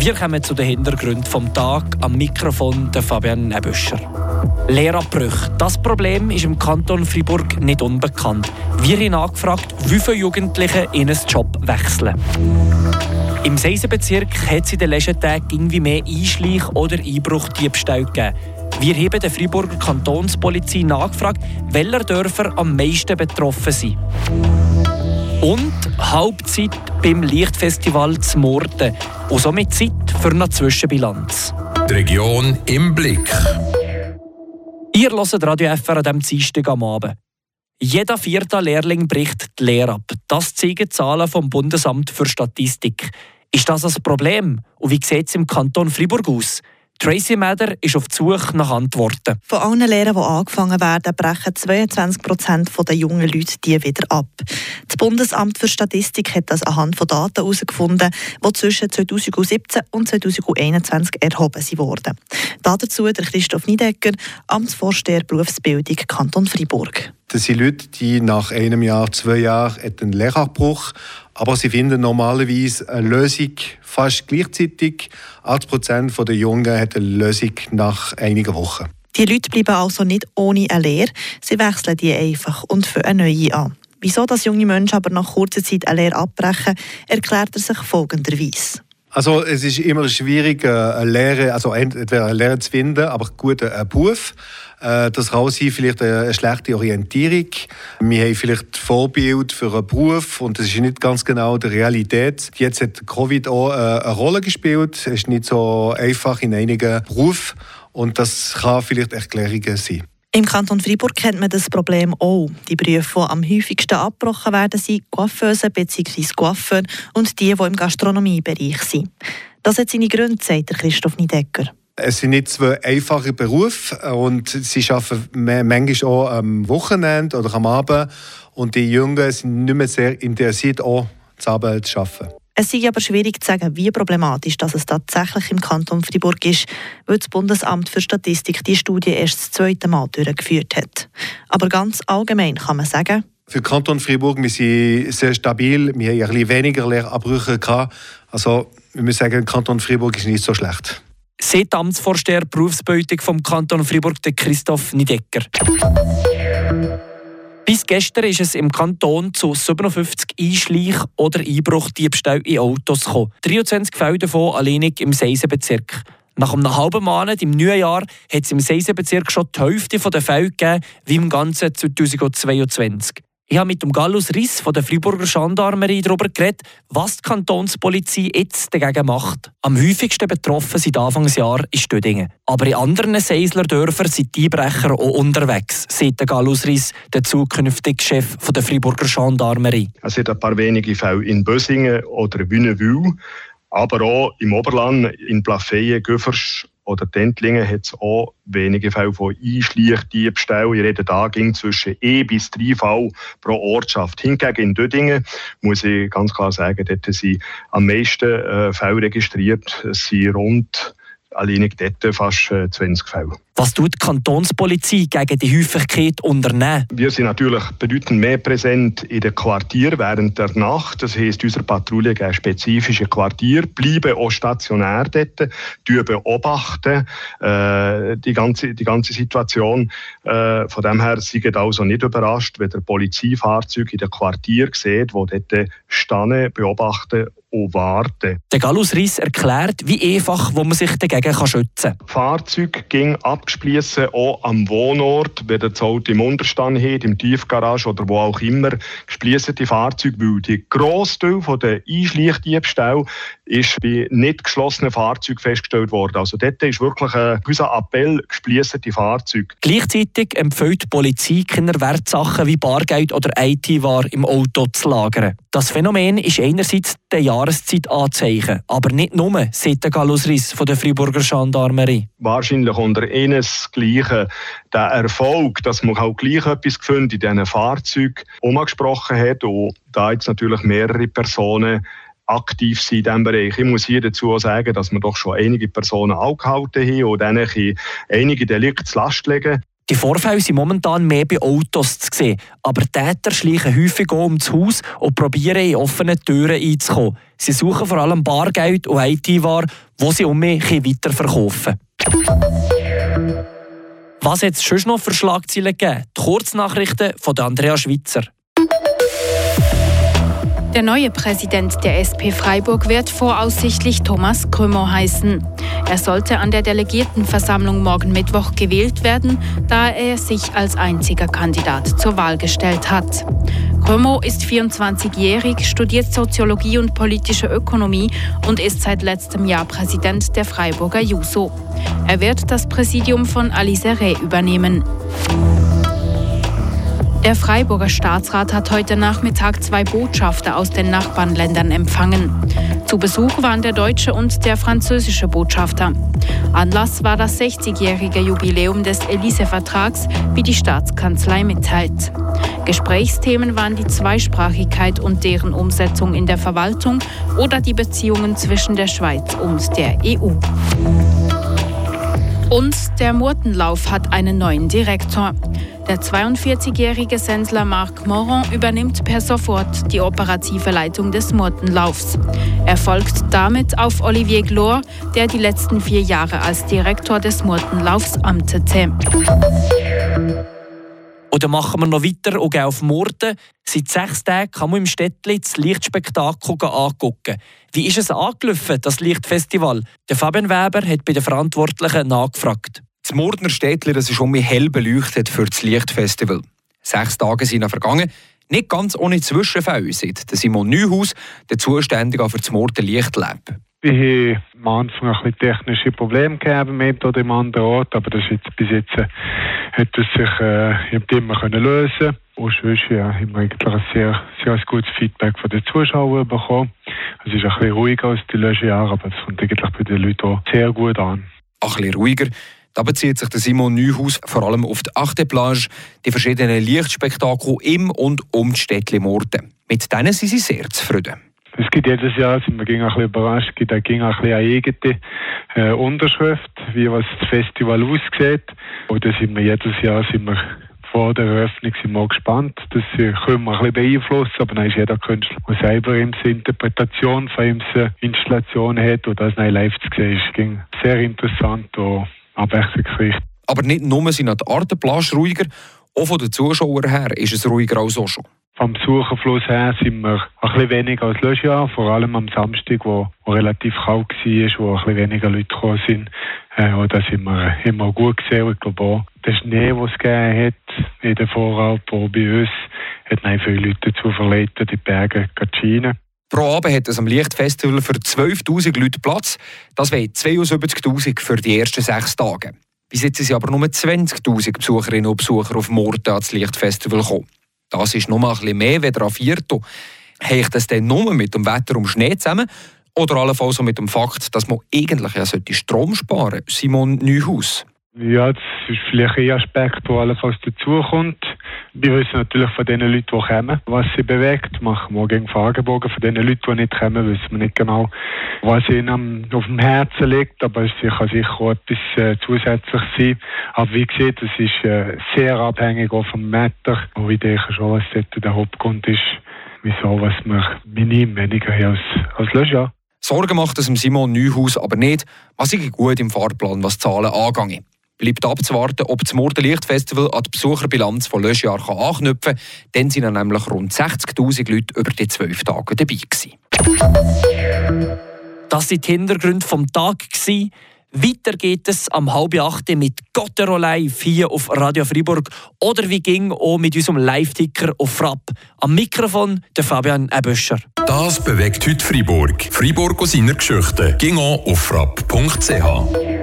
Wir kommen zu den Hintergründen vom Tag am Mikrofon der Fabian Nebüscher. Lehrabbrüche. Das Problem ist im Kanton Fribourg nicht unbekannt. Wir haben nachgefragt, wie viele Jugendliche ihren Job wechseln. Im Seisenbezirk hat es in den letzten Tagen irgendwie mehr Einschleich- oder Einbruchdiebstähle gegeben. Wir haben der Freiburger Kantonspolizei nachgefragt, welche Dörfer am meisten betroffen sind. Und Hauptzeit beim Lichtfestival zu Morden. Und somit Zeit für eine Zwischenbilanz. Die Region im Blick. Ihr hört Radio FR an diesem Dienstag am Abend. Jeder vierte Lehrling bricht die Lehre ab. Das zeigen Zahlen vom Bundesamt für Statistik. Ist das ein Problem? Und wie sieht es im Kanton Fribourg aus? Tracy Meder ist auf die Suche nach Antworten. Von allen Lehren, die angefangen werden, brechen 22 Prozent der jungen Leute die wieder ab. Das Bundesamt für Statistik hat das anhand von Daten herausgefunden, die zwischen 2017 und 2021 erhoben wurden. Dazu der Christoph Niedecker, Amtsvorsteher Berufsbildung Kanton Freiburg. Das sind Leute, die nach einem Jahr, zwei Jahren einen Lehrabbruch aber sie finden normalerweise eine Lösung fast gleichzeitig. 80 Prozent der Jungen hat eine Lösung nach einigen Wochen. Die Leute bleiben also nicht ohne eine Lehre, sie wechseln die einfach und für eine neue an. Wieso das junge Menschen aber nach kurzer Zeit eine Lehre abbrechen, erklärt er sich folgenderweise. Also es ist immer schwierig, äh, eine Lehre, also entweder eine Lehre zu finden, aber gut einen Beruf. Äh, das kann sein, vielleicht eine schlechte Orientierung. Wir haben vielleicht Vorbild für einen Beruf und das ist nicht ganz genau die Realität. Jetzt hat Covid auch äh, eine Rolle gespielt. Es ist nicht so einfach in einigen Berufen und das kann vielleicht Erklärungen sein. Im Kanton Freiburg kennt man das Problem auch. Die Berufe, die am häufigsten abgebrochen werden, sind Coiffeuse bzw. Coiffeur und die, die im Gastronomiebereich sind. Das hat seine Gründe, sagt Christoph Niedecker. Es sind nicht zwei einfache Berufe und sie arbeiten manchmal auch am Wochenende oder am Abend. Und die Jungen sind nicht mehr sehr interessiert, auch zu zu arbeiten. Es ist aber schwierig zu sagen, wie problematisch das es tatsächlich im Kanton Freiburg ist, weil das Bundesamt für Statistik die Studie erst das zweite Mal durchgeführt hat. Aber ganz allgemein kann man sagen, für den Kanton Freiburg wir sind sehr stabil. Wir haben ein bisschen weniger Lehrabbrüche gehabt. Also, wir müssen sagen, der Kanton Freiburg ist nicht so schlecht. Seht Amtsvorsteher Berufsbildung vom Kanton Freiburg, der Christoph Niedecker. Bis gestern ist es im Kanton zu 57 Einschleich- oder Einbruchdiebstählen in Autos gekommen. 23 Fälle davon alleinig im Seisenbezirk. Nach einem halben Monat im neuen Jahr hat es im Seisenbezirk schon die Hälfte der Fälle gegeben, wie im ganzen 2022. Ich habe mit dem Gallus Riss von der Freiburger Gendarmerie darüber geredet, was die Kantonspolizei jetzt dagegen macht. Am häufigsten betroffen sind Anfangsjahr in Stödingen. Aber in anderen Seisler Dörfern sind die Einbrecher auch unterwegs, sagt der Gallus Riss, der zukünftige Chef von der Freiburger Gendarmerie. Es sind ein paar wenige Fälle in Bösingen oder Wünnewil, aber auch im Oberland, in Plafeyen, Göffers oder Tentlingen hat es auch wenige Fälle von Einschleichdiebstählen. Ich rede da ging zwischen E bis drei Fälle pro Ortschaft. Hingegen in Dödingen muss ich ganz klar sagen, dort sind am meisten äh, Fälle registriert. Es sind rund alleinig dort fast 20 äh, Fälle. Was tut die Kantonspolizei gegen die Häufigkeit unternehmen? Wir sind natürlich bedeutend mehr präsent in den Quartieren während der Nacht. Das heisst, unsere Patrouille geben spezifische Quartier, bleiben auch stationär dort, beobachten äh, die, ganze, die ganze Situation. Äh, von dem her sind also nicht überrascht, wenn der Polizeifahrzeug in den Quartier sieht, wo dort stehen, beobachten und warten. Der Gallus Riss erklärt, wie einfach wo man sich dagegen schützen kann. Fahrzeug ging abspließen, auch am Wohnort, wenn das Auto im Unterstand hat, im Tiefgarage oder wo auch immer, gespliessen die Fahrzeuge, weil die Grossteil der Einschleichdiebstähle ist bei nicht geschlossenen Fahrzeugen festgestellt worden. Also dort ist wirklich ein, unser Appell, gespliessen die Fahrzeuge. Gleichzeitig empfiehlt die Polizei, keine Wertsachen wie Bargeld oder IT-Ware im Auto zu lagern. Das Phänomen ist einerseits der Jahreszeit anzeichen, aber nicht nur, sagt der Gallus Riss von der Freiburger Gendarmerie. Wahrscheinlich unter ihnen Gleiche, der Erfolg, dass man auch gleich etwas gefunden in diesen Fahrzeugen umgesprochen hat und da jetzt natürlich mehrere Personen aktiv sind in diesem Bereich. Ich muss hier dazu sagen, dass wir doch schon einige Personen angehalten haben und denen einige Delikte zu Last legen. Die Vorfälle sind momentan mehr bei Autos zu sehen, aber Täter schleichen häufig auch ums Haus und probieren in offene Türen einzukommen. Sie suchen vor allem Bargeld und IT-Ware, die sie um mich weiterverkaufen. Was hat es schon noch für Schlagzeilen gegeben? Die Kurznachrichten von Andrea Schweitzer. Der neue Präsident der SP Freiburg wird voraussichtlich Thomas Krümmer heißen. Er sollte an der Delegiertenversammlung morgen Mittwoch gewählt werden, da er sich als einziger Kandidat zur Wahl gestellt hat. Krümmer ist 24-jährig, studiert Soziologie und politische Ökonomie und ist seit letztem Jahr Präsident der Freiburger JUSO. Er wird das Präsidium von Alice Rey übernehmen. Der Freiburger Staatsrat hat heute Nachmittag zwei Botschafter aus den Nachbarländern empfangen. Zu Besuch waren der deutsche und der französische Botschafter. Anlass war das 60-jährige Jubiläum des Elise-Vertrags, wie die Staatskanzlei mitteilt. Gesprächsthemen waren die Zweisprachigkeit und deren Umsetzung in der Verwaltung oder die Beziehungen zwischen der Schweiz und der EU. Und der Murtenlauf hat einen neuen Direktor. Der 42-jährige Sensler Marc Moron übernimmt per sofort die operative Leitung des Murtenlaufs. Er folgt damit auf Olivier Glor, der die letzten vier Jahre als Direktor des Murtenlaufs amtete. Oder machen wir noch weiter und gehen auf Murten. Seit sechs Tagen kann man im Städtli das Lichtspektakel angucken. Wie ist es angelaufen, das Lichtfestival? Der Fabian Weber hat bei den Verantwortlichen nachgefragt. Das Mordner Städtli das ist um mich hell beleuchtet für das Lichtfestival. Sechs Tage sind vergangen. Nicht ganz ohne Zwischenfälle, sagt Simon Neuhaus, der Zuständige für das Morden Lichtlab. Wir haben am Anfang ein bisschen technische Probleme gehabt mit oder im anderen Ort, aber das jetzt, bis jetzt äh, hat es sich äh, immer können lösen und sonst ja, haben wir eigentlich ein sehr, sehr gutes Feedback von den Zuschauern bekommen. Es ist ein bisschen ruhiger als die letzten Jahre, aber es kommt eigentlich bei den Leuten auch sehr gut an. Ein bisschen ruhiger. Da bezieht sich der Simon Neuhaus vor allem auf die achte Plage, die verschiedenen Lichtspektakel im und um die Städtli Morden. Mit denen sind sie sehr zufrieden. Es gibt jedes Jahr, sind wir ein bisschen überrascht, gibt auch ein bisschen eine eigene äh, Unterschrift, wie was das Festival aussieht. Und da sind wir jedes Jahr sind wir vor der Eröffnung sind wir gespannt. Das können wir ein bisschen beeinflussen, aber dann ist jeder Künstler, der selber seine Interpretation von ihm Installationen hat und das live zu sehen, ist sehr interessant und abwechslungsreich. Aber nicht nur sind die Artenplage ruhiger, auch von den Zuschauern her ist es ruhiger als auch schon. Vom Besucherfluss her sind wir ein bisschen weniger als letztes Jahr, vor allem am Samstag, wo, wo relativ kalt war, wo ein bisschen weniger Leute gekommen sind. Äh, da sind wir immer gut gesehen. Ich glaube auch, der Schnee, den es gegeben hat in der Voralp, bei uns, hat viele Leute dazu verleitet, die Berge zu schienen. Pro Abend hat es am Lichtfestival für 12.000 Leute Platz. Das wäre 72.000 für die ersten sechs Tage. Bis jetzt sind aber nur 20.000 Besucherinnen und Besucher auf Morden ans Lichtfestival gekommen. Das ist noch mal ein mehr als ein Viertel. Hängt das denn nur mit dem Wetter und Schnee zusammen? Oder allenfalls mit dem Fakt, dass man eigentlich ja Strom sparen sollte? Simon Neuhaus. Ja, das ist vielleicht ein Aspekt, der allenfalls dazukommt. Wir wissen natürlich von den Leuten, die kommen, was sie bewegt. Machen wir gegen Fragebogen von den Leuten, die nicht kommen, wissen wir nicht genau, was ihnen auf dem Herzen liegt. Aber es kann sicher auch etwas äh, zusätzlich sein. Aber wie gesagt, es ist äh, sehr abhängig auch vom Wetter. Und ich denke schon, was dort der Hauptgrund ist, wieso was wir minim weniger haben als, als letztes Jahr. Sorgen macht es Simon Neuhaus aber nicht. Was ist gut im Fahrplan, was Zahlen angeht bleibt abzuwarten, ob das Mordenlichtfestival an die Besucherbilanz von letztes Jahr anknüpfen kann. Dann sind nämlich rund 60'000 Leute über die zwölf Tage dabei gewesen. Das waren die Hintergründe vom Tag. Weiter geht es am halb acht mit Gottero Live hier auf Radio Fribourg oder wie ging auch mit unserem Live-Ticker auf Frapp. Am Mikrofon der Fabian Eböscher. Das bewegt heute Fribourg. Fribourg aus seiner Geschichte. Ging auf frapp.ch.